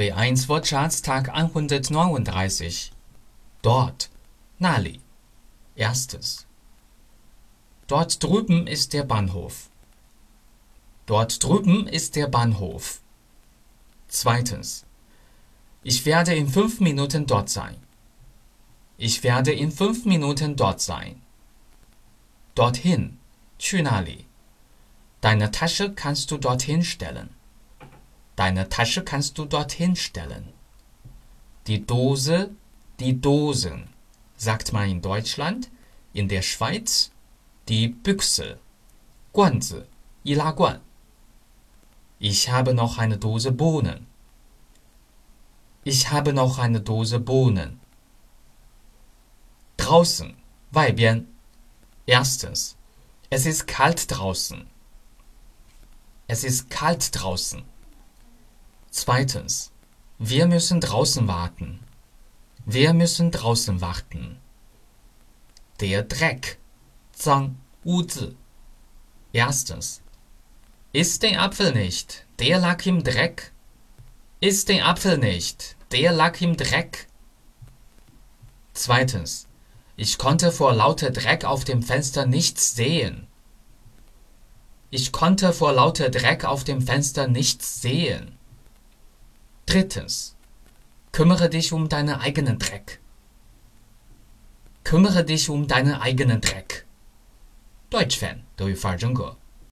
B1 Wortschatz Tag 139 Dort, Nali. Erstes. Dort drüben ist der Bahnhof. Dort drüben ist der Bahnhof. Zweitens. Ich werde in fünf Minuten dort sein. Ich werde in fünf Minuten dort sein. Dorthin. Chünali. Deine Tasche kannst du dorthin stellen. Deine Tasche kannst du dorthin stellen. Die Dose, die Dosen, sagt man in Deutschland, in der Schweiz die Büchse. Guanzi, Ilaguan. Ich habe noch eine Dose Bohnen. Ich habe noch eine Dose Bohnen. Draußen, Weibian. Erstens, es ist kalt draußen. Es ist kalt draußen. Zweitens. Wir müssen draußen warten. Wir müssen draußen warten. Der Dreck. Zang. Uzi. Erstens. Isst den Apfel nicht, der lag im Dreck. Isst den Apfel nicht, der lag im Dreck. Zweitens. Ich konnte vor lauter Dreck auf dem Fenster nichts sehen. Ich konnte vor lauter Dreck auf dem Fenster nichts sehen. Drittens. Kümmere dich um deinen eigenen Dreck. Kümmere dich um deinen eigenen Dreck. Deutsch-Fan 德语范儿真格。